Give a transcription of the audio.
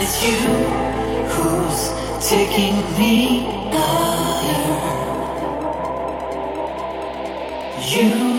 it's you who's taking me higher. You.